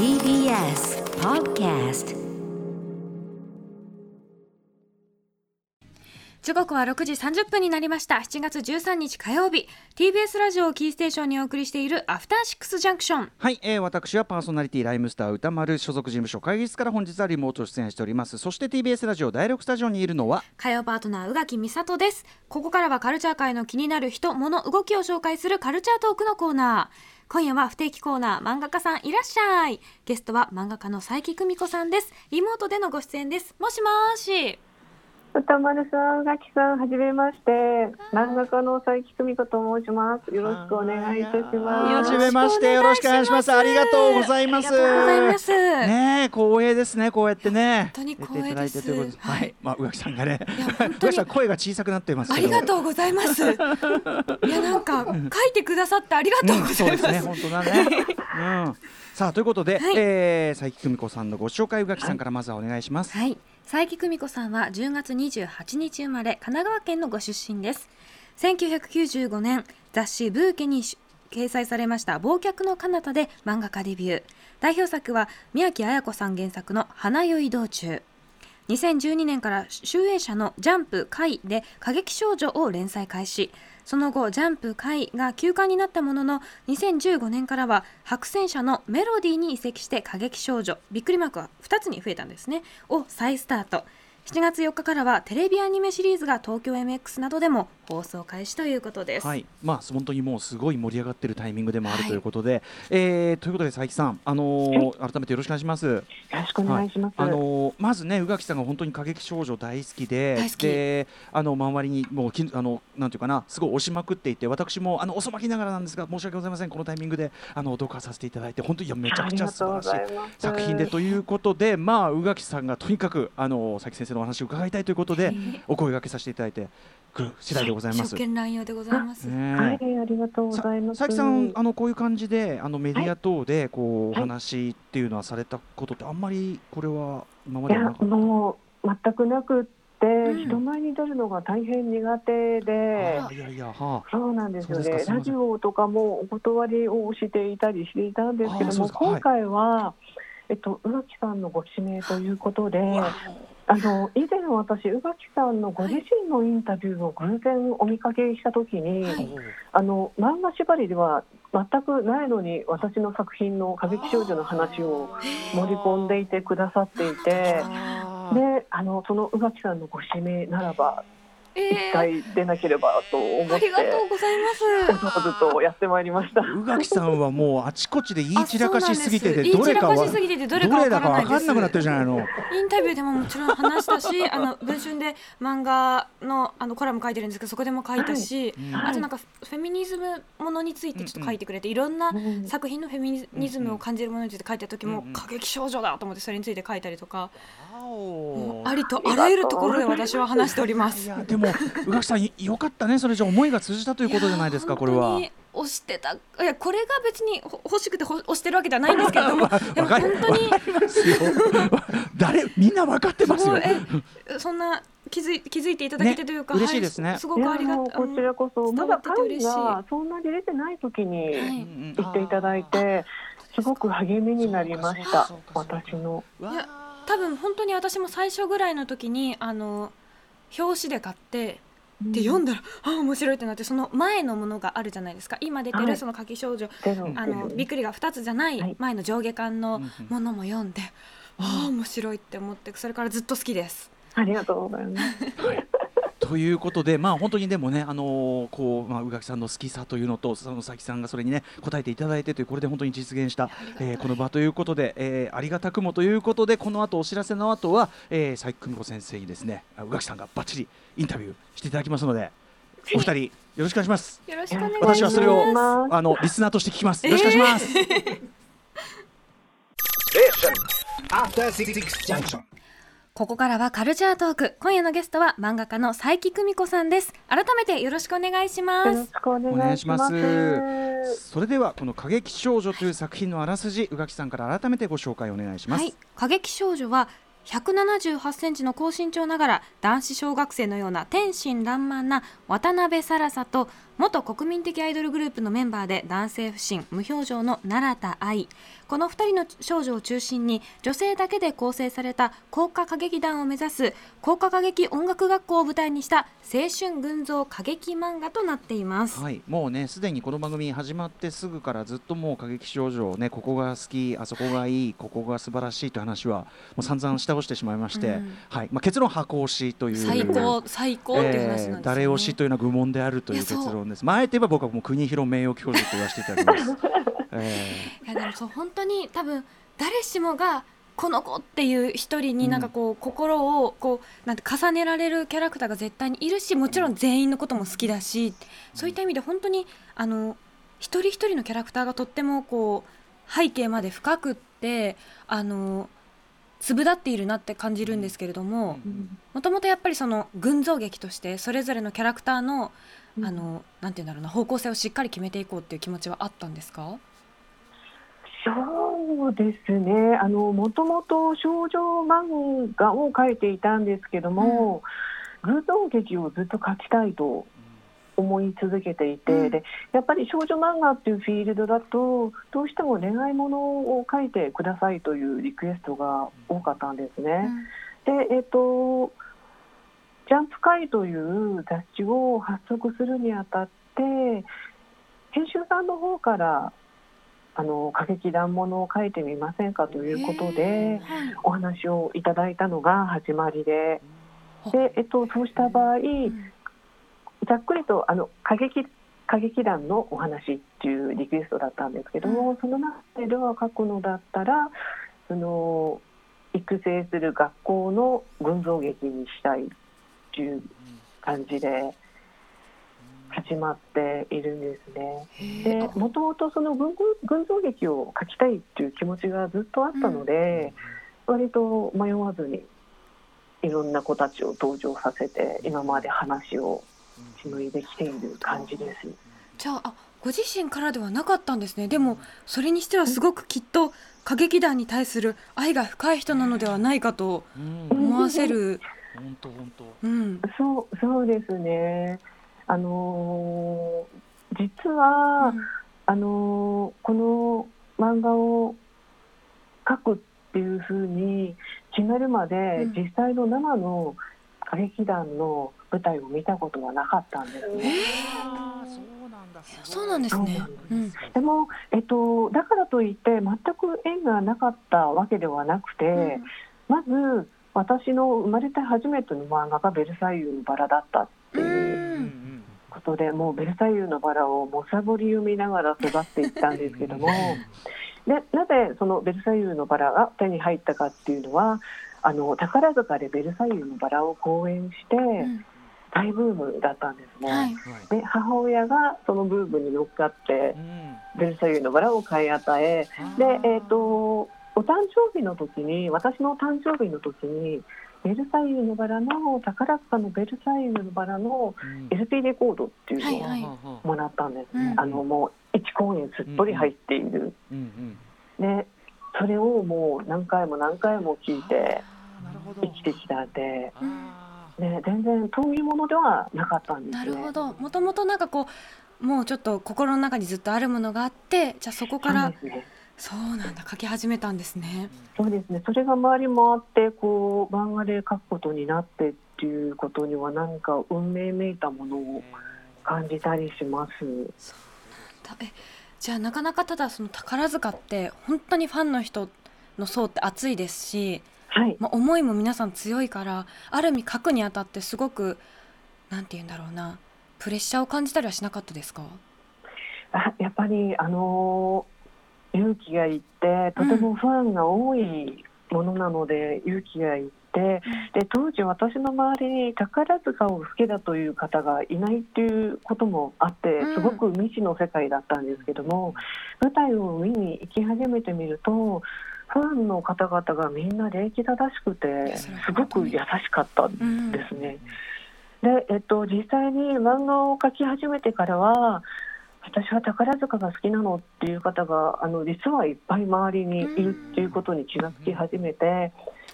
TBS Podcast 時刻は6時30分になりました。7月13日火曜日。TBS ラジオをキーステーションにお送りしているアフターシックスジャンクション。はい、えー、私はパーソナリティライムスター歌丸所属事務所会議室から本日はリモート出演しております。そして TBS ラジオ第6スタジオにいるのは火曜パートナー宇垣美里です。ここからはカルチャー界の気になる人物動きを紹介するカルチャートークのコーナー。今夜は不定期コーナー漫画家さんいらっしゃいゲストは漫画家の佐伯久美子さんです。リモートでのご出演です。もしもし歌丸さん、ガキさん、はじめまして。漫画家の佐伯久美子と申します。よろしくお願いいたします。はじめましてよろしくお願いします。ありがとうございます。ありがとうございます。ねえ光栄ですねこうやってね。本当に出ていただいてということで。光栄ですはい。まあ宇垣さんがね。宇垣さん声が小さくなっていますありがとうございます。いやなんか書いてくださってありがとうございます。そうですね。本当だね。うん。さあということで、はい。えー佐伯久美子さんのご紹介宇垣さんからまずはお願いします、はい、佐伯久美子さんは10月28日生まれ神奈川県のご出身です。1995年雑誌ブーケに掲載されました忘却の彼方で漫画家デビュー。代表作は宮城綾子さん原作の花酔い道中。2012年から集英社のジャンプ怪で過激少女を連載開始。その後ジャンプ会が休館になったものの2015年からは白戦車のメロディーに移籍して過激少女びっくりマークは2つに増えたんですね。を再スタート。7月4日からはテレビアニメシリーズが東京 MX などでも放送開始ということです、はい、まあ本当にもうすごい盛り上がってるタイミングでもあるはいということで、えーということで佐伯さん、あのー改めてよろしくお願いします。よろしくお願いします。あのーまずね宇垣さんが本当に過激少女大好きで大好き。であの周りにもうきあのなんていうかなすごい押しまくっていて私もあの遅まきながらなんですが申し訳ございません。このタイミングであの読破させていただいて本当にいやめちゃくちゃ素晴らしい作品でということでまあ宇垣さんがとにかくあの佐伯先生のお話を伺いたいということで、お声掛けさせていただいてくる次第でございます。初見乱用でございます、ねはい、ありがとうございます。さ佐伯さんあのこういう感じであのメディア等でこう、お話っていうのはされたことってあんまりこれは今まいやではなかった？もう全くなくって、ん。人前に出るのが大変苦手で。あ。いやいやはそうなんですよ。ね。ラジオとかもお断りをしていたりしていたんですけども、今回は、えっと宇垣さんのご指名ということで、あの以前私宇垣さんのご自身のインタビューを偶然お見かけしたときに、はいあの漫画縛りでは全くないのに私の作品の歌劇少女の話を盛り込んでいてくださっていて。あであのその宇垣さんのご指名ならば一えー。回出なければと思って。ありがとうございます。おずとやってまいりました。宇垣さんはもうあちこちで言い散らかしすぎててどれかは言い散らかしすぎててどれかわだかからないです。分かんなくなってるじゃないの。インタビューでももちろん話したし あの文春で漫画のあのコラム書いてるんですけどそこでも書いたし、うん。あとなんかフェミニズムものについてちょっと書いてくれて、いろんなうん作品のフェミニズムを感じるものについて書いた時も、うんうん過激少女だと思ってそれについて書いたりとか、ありとあらゆるところで私は話しております。いやでも宇垣さんよかったね。それじゃ思いが通じたということじゃないですかこれは。本当。に押してた。いやこれが別にほ欲しくてほ押してるわけではないんですけれども。でもわかる。本当に。わかりますよ。誰みんな分かってますよ。えそんな気づい気づいていただけてというか、ね嬉しいですね。はすごくありがこちらこそ伝まだ会がそんなに出てない時に言っていただいてすごく励みになりました。私の。わいや多分本当に私も最初ぐらいの時にあの表紙で買ってで読んだら、あ面白いってなってその前のものがあるじゃないですか。今出てはい。るその「夏季少女」あのびっくりが2つじゃなはい。い前の上下巻のものも読んで、ああ面白いって思ってそれからずっと好きです。ありがとうございます。ということで、まあ、本当にでもね、あのーこうまあ、宇垣さんの好きさというのと、その佐々木さんがそれにね、答えていただいてという、これで本当に実現した、えーこの場ということで、えーありがたくもということで、この後お知らせの後は、えー、佐伯久美子先生にですね、あ宇垣さんがばっちりインタビューしていただきますので、お二人、よろしくお願いします。よろしくお願いします。私はそれをあのリスナーとして聞きます。よろしくお願いします。After Six Junction. ここからはカルチャートーク。今夜のゲストは漫画家の佐伯久美子さんです。改めてよろしくお願いしまよろしす。くお願いします。お願それではこの過激少女という作品のあらすじ宇垣さんから改めてご紹介お願いします。はい。過激少女は178センチの高身長ながら男子小学生のような天真爛漫な渡辺サラサと元国民的アイドルグループのメンバーで男性不信無表情の奈良田愛。この2人の少女を中心に女性だけで構成された高歌歌劇団を目指す高歌歌劇音楽学校を舞台にした青春群像歌劇漫画となっています、はい、もうねすでにこの番組始まってすぐからずっともう過激少女をねここが好きあそこがいいここが素晴らしいという話はもう散々下押してしまいまして、うん。はいまあ、結論箱推しという最高最高っていう話なんですよね、えー誰推しというのは愚問であるという結論です。まあ、あえば僕はもう国広名誉教授と言わせていただきます。えいやでもそう本当に多分誰しもがこの子っていう一人になんかこう、心をこうなんて重ねられるキャラクターが絶対にいるしもちろん全員のことも好きだしそういった意味で本当にあの一人一人のキャラクターがとってもこう背景まで深くってあの粒立っているなって感じるんですけれどももともとやっぱりその群像劇としてそれぞれのキャラクターのうん。あのなんて言うんだろうな方向性をしっかり決めていこうっていう気持ちはあったんですか？そうですね。あのもともと少女漫画を描いていたんですけども、群像劇をずっと描きたいと思い続けていて、うん。でやっぱり少女漫画っていうフィールドだとどうしても恋愛ものを描いてくださいというリクエストが多かったんですね。で、えっ、とジャンプ会という雑誌を発足するにあたって編集さんの方からあの歌劇団ものを書いてみませんかということではい。お話をいただいたのが始まりで。あで、えっと、そうした場合うんざっくりとあの歌劇歌劇団のお話っていうリクエストだったんですけども、その中では書くのだったらその育成する学校の群像劇にしたいっていう感じで始まっているんですね。でもともとその群群像劇を書きたいっていう気持ちがずっとあったので、割と迷わずにいろんな子たちを登場させて今まで話を紡いできている感じです。じゃああご自身からではなかったんですねでもそれにしてはすごくきっと歌劇団に対する愛が深い人なのではないかとうん思わせる、本当本当。うん、そうそうですね。あのー実は、あのーこの漫画を描くっていうふうに決めるまで、うん実際の生の歌劇団の舞台を見たことはなかったんですね。あーそうなんだ。すごいそうなんですねそうなんですうんでも、えっと、だからといって全く縁がなかったわけではなくて、まず私の生まれて初めての漫画が「ベルサイユのバラ」だったっていう。ことでもうベルサイユのバラをもさぼり読みながら育っていったんですけども。でなぜそのベルサイユのバラが手に入ったかっていうのはあの宝塚でベルサイユのバラを講演してうん。大ブームだったんですね。はい。はいで母親がそのブームに乗っかってうん。ベルサイユのバラを買い与えで、えー、とお誕生日の時に私の誕生日の時にベルサイユのバラの宝塚のベルサイユのバラの LP レコードっていうのをはいもらったんです。ね、うん。あのもう1公演すっぽり入っている、うんうん。でそれをもう何回も何回も聞いてあーなるほど。生きてきたんで、あね、全然遠いものではなかったんですね。なるほど。もともとなんかこうもうちょっと心の中にずっとあるものがあってじゃあそこからそうなんだ。書き始めたんですね。そうですね。それが周りもあってこう漫画で描くことになってっていうことには何か運命めいたものを感じたりします。だ。えじゃあなかなかただその宝塚って本当にファンの人の層って熱いですし、はい、まあ、思いも皆さん強いからある意味書くにあたってすごくなんて言うんだろうなプレッシャーを感じたりはしなかったですか？あやっぱりあの勇気がいってとてもファンが多いものなので、勇気がいってで当時私の周りに宝塚を好きだという方がいないっていうこともあってうん。すごく未知の世界だったんですけども、舞台を見に行き始めてみるとファンの方々がみんな礼儀正しくてすごく優しかったんうんですね。で、えっと、実際に漫画を描き始めてからは私は宝塚が好きなのっていう方があの実はいっぱい周りにいるっていうことに気がつき始めて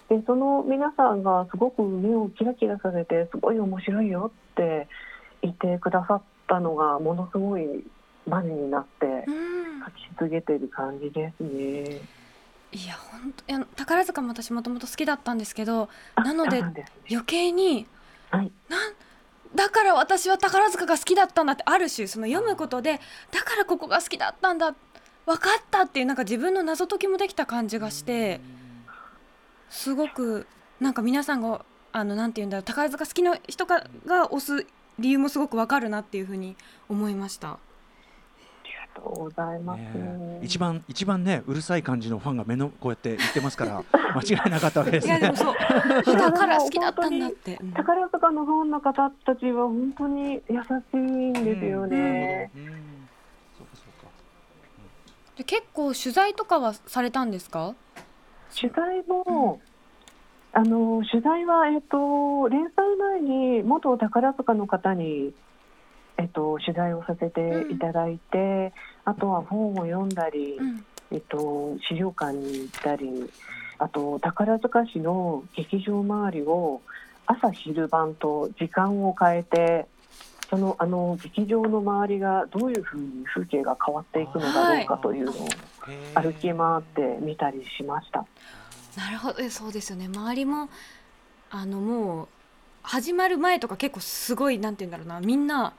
でその皆さんがすごく目をキラキラさせてすごい面白いよって言ってくださっったのがものすごいマジになってうん。書き続けてる感じですね。いや本当いや宝塚も私もともと好きだったんですけどあなので余計にはい。なんだから私は宝塚が好きだったんだってある種その読むことでだからここが好きだったんだ分かったっていうなんか自分の謎解きもできた感じがしてすごくなんか皆さんがあのなて言うんだろう宝塚好きな人がが推す理由もすごく分かるなっていうふうに思いました。ありがとうございます。ねえ一番一番ねうるさい感じのファンが目のこうやって言ってますから 間違いなかったわけですねいやでも。そう だから好きだったんだって。うん宝塚のファンの方たちは本当に優しいんですよね。うん。うんそうかそうか。で結構取材とかはされたんですか？取材も、あの取材はえっと連載前に元宝塚の方にえっと取材をさせていただいて、あとは本を読んだり、うん。えっと資料館に行ったり、あと宝塚市の劇場周りを朝昼晩と時間を変えて。そのあの劇場の周りがどういうふうに風景が変わっていくのだろうかというのを歩き回って見たりしました。なるほど。えそうですよね。周りもあのもう始まる前とか結構すごいなんて言うんだろうな。みんな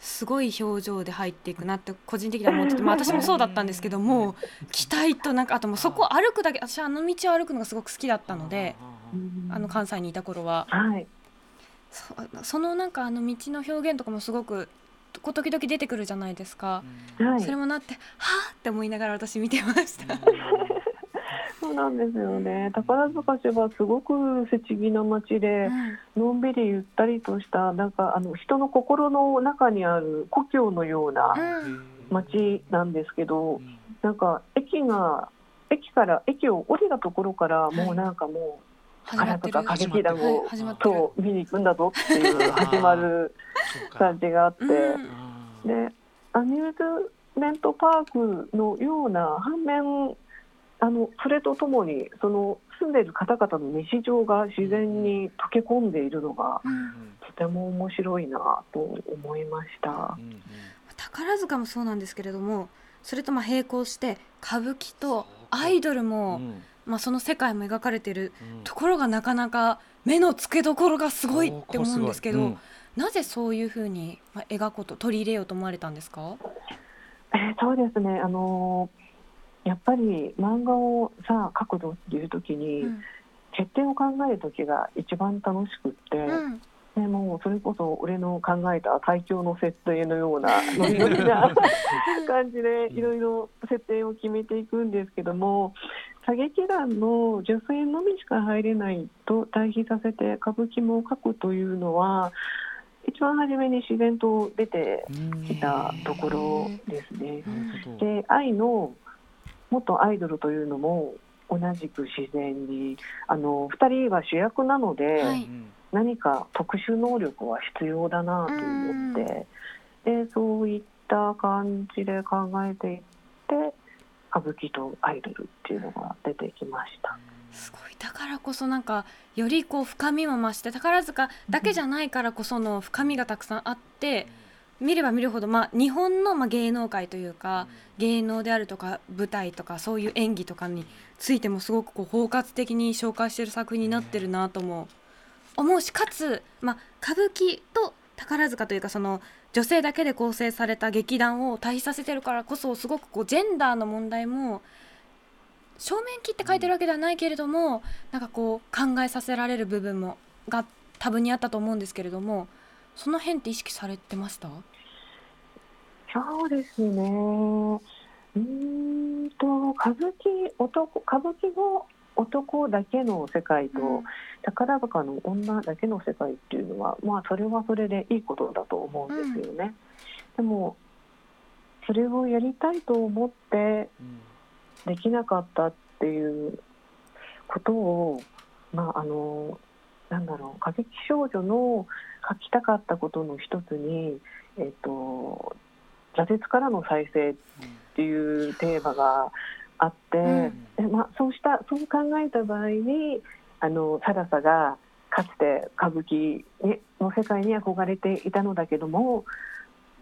すごい表情で入っていくなって個人的には思ってて、まあ、私もそうだったんですけども期待となんかあともうそこを歩くだけ私あの道を歩くのがすごく好きだったのであの関西にいた頃は。はい。そそのなんかあの道の表現とかもすごくこう時々出てくるじゃないですか、はい。それもなってはあって思いながら私見てました。そうなんですよね。宝塚市はすごく不思議な街でのんびりゆったりとしたなんかあの人の心の中にある故郷のようなうん。街なんですけどなんか駅が駅から駅を降りたところからもうなんかもう宝塚歌劇団をと見に行くんだぞっていう始まる感じがあって。うん。でアミューズメントパークのような反面あのそれとともにその住んでいる方々の日常が自然に溶け込んでいるのがうんとても面白いなと思いました。宝塚もそうなんですけれどもそれとまあ並行して歌舞伎とアイドルも、まあ、その世界も描かれてるところがなかなか目の付けどころがすごいって思うんですけど、なぜそういうふうにまあ描こうと取り入れようと思われたんですか、えーそうですね。あのーやっぱり漫画をさあ書くぞっていう時に、うん。設定を考える時が一番楽しくって、うん。でもうそれこそ俺の考えた最強の設定のようなノリノリな感じでいろいろ設定を決めていくんですけども歌劇団の女性のみしか入れないと対比させて歌舞伎も書くというのは一番初めに自然と出てきたところですね。で愛の元アイドルというのも同じく自然にあの2人は主役なので、はい。何か特殊能力は必要だなと思って、でそういった感じで考えていって歌舞伎とアイドルっていうのが出てきました。すごい。だからこそなんかよりこう深みも増して宝塚だけじゃないからこその深みがたくさんあって見れば見るほど、まあ、日本のまあ芸能界というか芸能であるとか舞台とかそういう演技とかについてもすごくこう包括的に紹介してる作品になってるなとも思うしかつ、まあ、歌舞伎と宝塚というかその女性だけで構成された劇団を対比させてるからこそすごくこうジェンダーの問題も正面切って書いてるわけではないけれどもなんかこう考えさせられる部分もが多分にあったと思うんですけれどもその辺って意識されてました？そうですね。うーんと歌舞伎男歌舞伎の男だけの世界と、うん。宝塚の女だけの世界っていうのはまあそれはそれでいいことだと思うんですよね。でもそれをやりたいと思ってできなかったっていうことをまああのなんだろう歌劇少女の書きたかったことの一つにえっ、と挫折からの再生っていうテーマがあって、うん。でまあ、そうしたそう考えた場合にあのサラサがかつて歌舞伎にの世界に憧れていたのだけども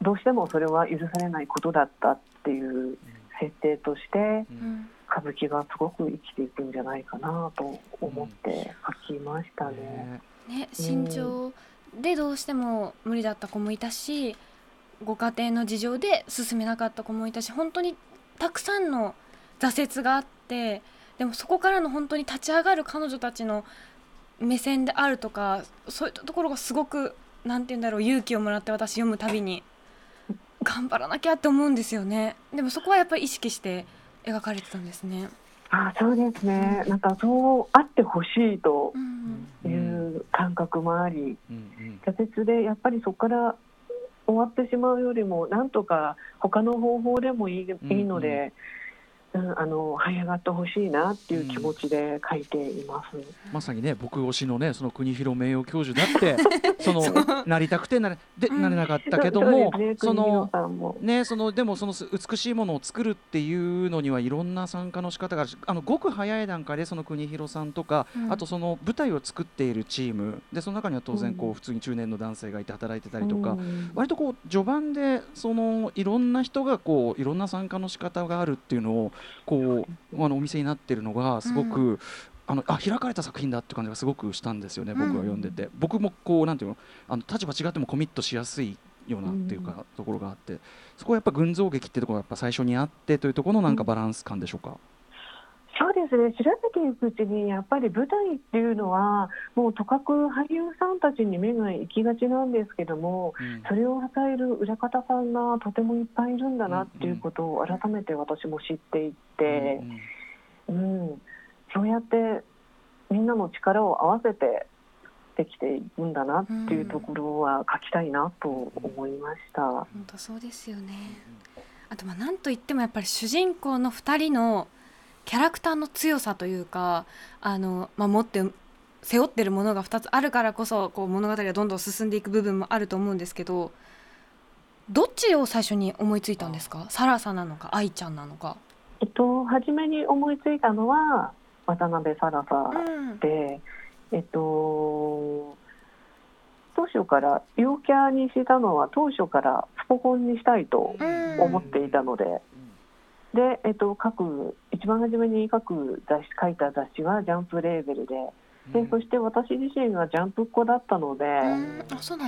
どうしてもそれは許されないことだったっていう設定としてうん歌舞伎がすごく生きていくんじゃないかなと思って書きましたね。ね。ね身長でどうしても無理だった子もいたしご家庭の事情で進めなかった子もいたし本当にたくさんの挫折があってでもそこからの本当に立ち上がる彼女たちの目線であるとかそういったところがすごくなんて言うんだろう勇気をもらって私読むたびに頑張らなきゃって思うんですよね。でもそこはやっぱり意識して描かれてたんですね。あそうですね、なんかそうあってほしいとうん。いう感覚もあり、うんうん。挫折でやっぱりそこから終わってしまうよりもなんとか他の方法でもいい,、うんいいので、うん、あの這い上がってほしいなっていう気持ちで書いています。まさにね僕推しのねその国広名誉教授だって そのなりたくてなれでうん。なれなかったけどもね、そのね、そのでもそのす美しいものを作るっていうのにはいろんな参加の仕方があるしあのごく早い段階でその国広さんとか、うん。あとその舞台を作っているチーム。でその中には当然こう、うん。普通に中年の男性がいて働いてたりとか、うん。割とこう序盤でそのいろんな人がこういろんな参加の仕方があるっていうのをこうあのお店になってるのがすごく、あのあ開かれた作品だって感じがすごくしたんですよね、僕は読んでて、僕もこうなんていうのあの立場違ってもコミットしやすいようなっていうか、ところがあって。そこはやっぱ群像劇っていうところがやっぱ最初にあってというところのなんかバランス感でしょうか？そうですね。調べていくうちにやっぱり舞台っていうのはもうとかく俳優さんたちに目が行きがちなんですけどもうん。それを支える裏方さんがとてもいっぱいいるんだなっていうことを改めて私も知っていってう、んうん、そうやってみんなの力を合わせてできていくんだなっていうところは書きたいなと思いました。本当そうですよね。あとまあなんといってもやっぱり主人公の2人のキャラクターの強さというかあの、まあ、持って背負ってるものが2つあるからこそこう物語がどんどん進んでいく部分もあると思うんですけどどっちを最初に思いついたんですか？サラサなのか愛ちゃんなのか。えっと初めに思いついたのは渡辺サラサうんで、えっと当初から陽キャにしたのは当初からスポコンにしたいとうん思っていたので。で、えっと、書く一番初めに書く雑誌書いた雑誌はジャンプレーベルででそして私自身がジャンプっ子だったので、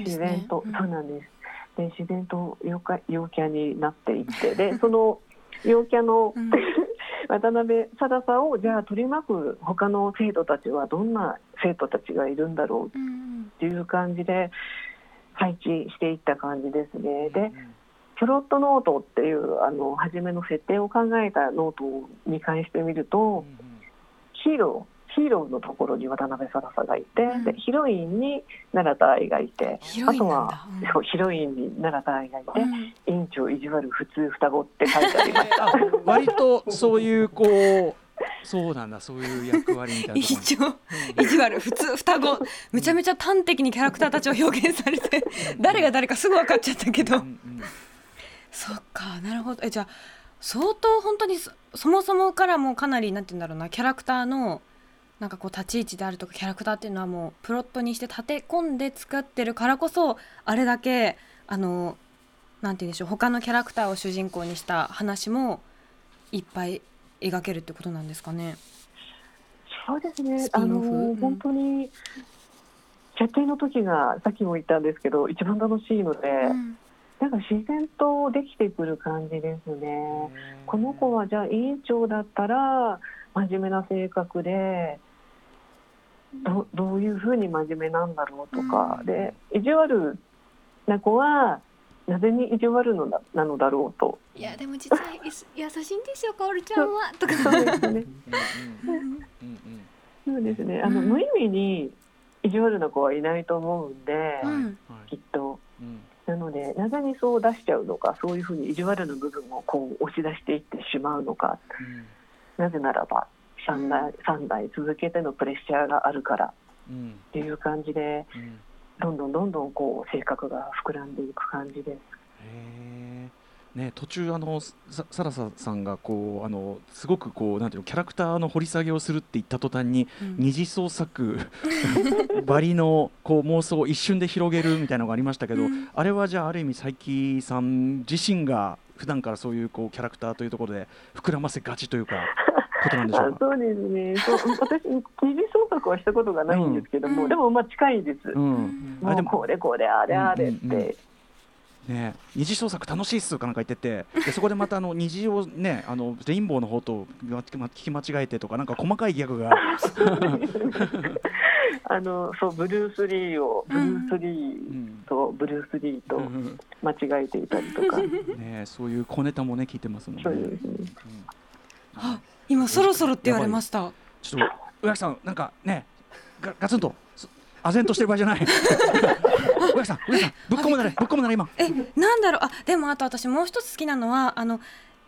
自然。と、うん。そうなんです。で自然と陽キャ陽キャになっていってで その陽キャの、うん。渡辺貞さをじゃあ取り巻く他の生徒たちはどんな生徒たちがいるんだろううんっていう感じで配置していった感じですね。でプロットノートっていうあの初めの設定を考えたノートを見返してみるとヒーローヒーローのところに渡辺貞さがいて、うん。でヒロインに奈良田愛がいてあとは、そうヒロインに奈良田愛がいて、うん。委員長意地悪普通双子って書いてありました。あ割とそういうこうそうなんだそういう役割みたいな一応意地悪普通双子。めちゃめちゃ端的にキャラクターたちを表現されて誰が誰かすぐ分かっちゃったけど。うんうんそっかなるほど。えじゃあ相当本当にそそもそもからもうかなりなんて言うんだろうなキャラクターのなんかこう立ち位置であるとかキャラクターっていうのはもうプロットにして立て込んで作ってるからこそあれだけあのなんて言うんでしょう他のキャラクターを主人公にした話もいっぱい描けるってことなんですかね。そうですね。あの、うん。本当に設定の時がさっきも言ったんですけど一番楽しいので、うんなんか自然とできてくる感じですね。この子はじゃあ委員長だったら真面目な性格でどどういうふうに真面目なんだろうとか、うん。で意地悪な子はなぜに意地悪のだなのだろうと。いやでも実は優しいんですよかおるちゃんは。とか。そうですね。そうですね。あの、うん無意味に意地悪な子はいないと思うんで、うん。はい。きっと。うんなのでなぜにそう出しちゃうのかそういうふうに意地悪な部分をこう押し出していってしまうのか。なぜならば3代 ,3 代続けてのプレッシャーがあるからうんっていう感じでうん。うん。どんどんどんどんこう性格が膨らんでいく感じで。す。ね、途中あのさサラサさんがこうあのすごくこうなんていうのキャラクターの掘り下げをするって言った途端に、うん二次創作 ばりのこう妄想を一瞬で広げるみたいなのがありましたけど、うんあれはじゃあある意味佐伯さん自身が普段からそういうこうキャラクターというところで膨らませがちというかことなんでしょうか？あそうですね。そう私二次創作はしたことがないんですけども、うんでもまあ近いです。うん、あもうれでもこれこれあれあれっうんうんうんて。ね、二次創作楽しいっすとかなんか言ってて。でそこでまたあの虹をねあのレインボーの方とま聞き間違えてとかなんか細かいギャグが。あのそうブルース・リーをブルース・リうん。ーとブルース・リーとうん間違えていたりとか。ね、そういう小ネタもね聞いてますもんね。そうですね。あ今そろそろって言われました。ちょっと宇垣さんなんかねガガツンと。そ唖然としてる場合じゃない。宇垣さん宇垣さんぶっ込むなれぶっ込むなれ今。えなんだろう。あでもあと私もう一つ好きなのはあの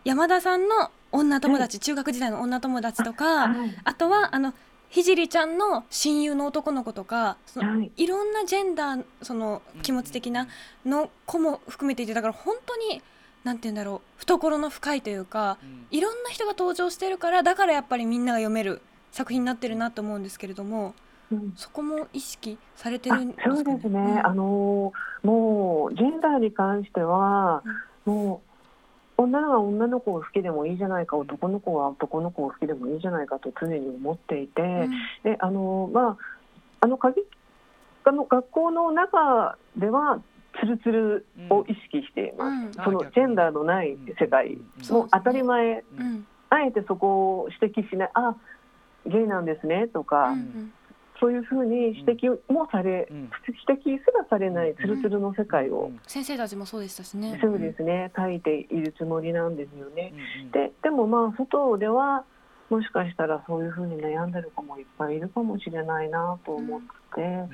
山田さんの女友達、中学時代の女友達とかあはい。とはあのひじりちゃんの親友の男の子とかそのはい。いろんなジェンダーその気持ち的なの子も含めていてだから本当になんて言うんだろう懐の深いというかいろんな人が登場してるからだからやっぱりみんなが読める作品になってるなと思うんですけれどもうん。そこも意識されてあるんですかそうですね、うん。あのもうジェンダーに関しては、もう女が女の子を好きでもいいじゃないか男の子は男の子を好きでもいいじゃないかと常に思っていて、うん。であのまああの鍵あの学校の中ではツルツルを意識しています、うん。そのジェンダーのない世界、もう当たり前。うん。あえてそこを指摘しない。あゲイなんですねとか、うんそういうふうに指摘もされ、うん。指摘すらされないツルツルの世界を、先生たちもそうでしたしね。そうですね。書いているつもりなんですよね。うんででもまあ外ではもしかしたらそういうふうに悩んでる子もいっぱいいるかもしれないなと思って、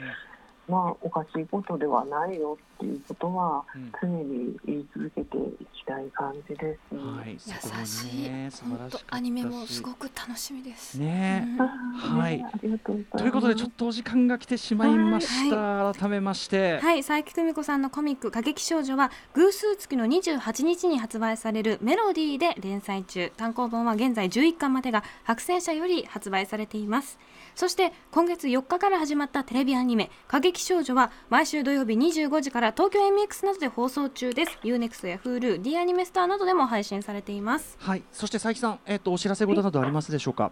まあおかしいことではないよっていうことはうん。常に言い続けていきたい感じです。はい、そこも優しいね、。素晴本当らしかったし。アニメもすごく楽しみです。ね。はい。ねありがと。ということでちょっとお時間が来てしまいました、改めまして、はい、佐伯久美子さんのコミック「過激少女」は偶数月の28日に発売される「メロディー」で連載中。単行本は現在11巻までが白戦車より発売されていますそして今月4日から始まったテレビアニメ「過激少女」は毎週土曜日25時から東京 MX などで放送中です。UNEXT や Hulu、D アニメスターなどでも配信されています。はい、そして佐伯さん、えっ、とお知らせ事などありますでしょうか？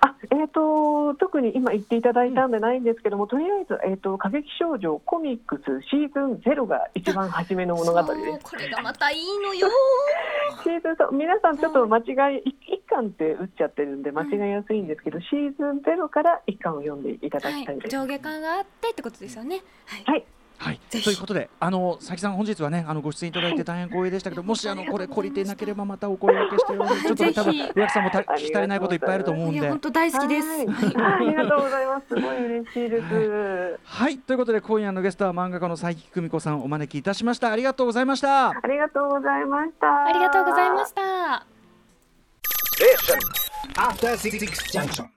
あえー、と特に今言っていただいたんでないんですけども、とりあえず、えー、と過激少女コミックスシーズンゼロが一番初めの物語です。これがまたいいのよ。シーズンそう皆さんちょっと間違い一一巻って打っちゃってるんで間違いやすいんですけど、シーズンゼロから一巻を読んでいただはいきたいです。上下感があってってことですよね。はい。はいはい、ということで、あの佐伯さん、本日はね、あのご出演いただいて大変光栄でしたけど、もしあのこれ懲りていなければ、またお声掛けしてよろしいちょっとね、多分ぜひ宇垣さんもた聞き足りないこといっぱいあると思うんでいや本。当大好きです、はいありがとうございます。すごい嬉しいです。はい、ということで、今夜のゲストは漫画家の佐伯久美子さん、お招きいたしました。ありがとうございました。ありがとうございました。ありがとうございました。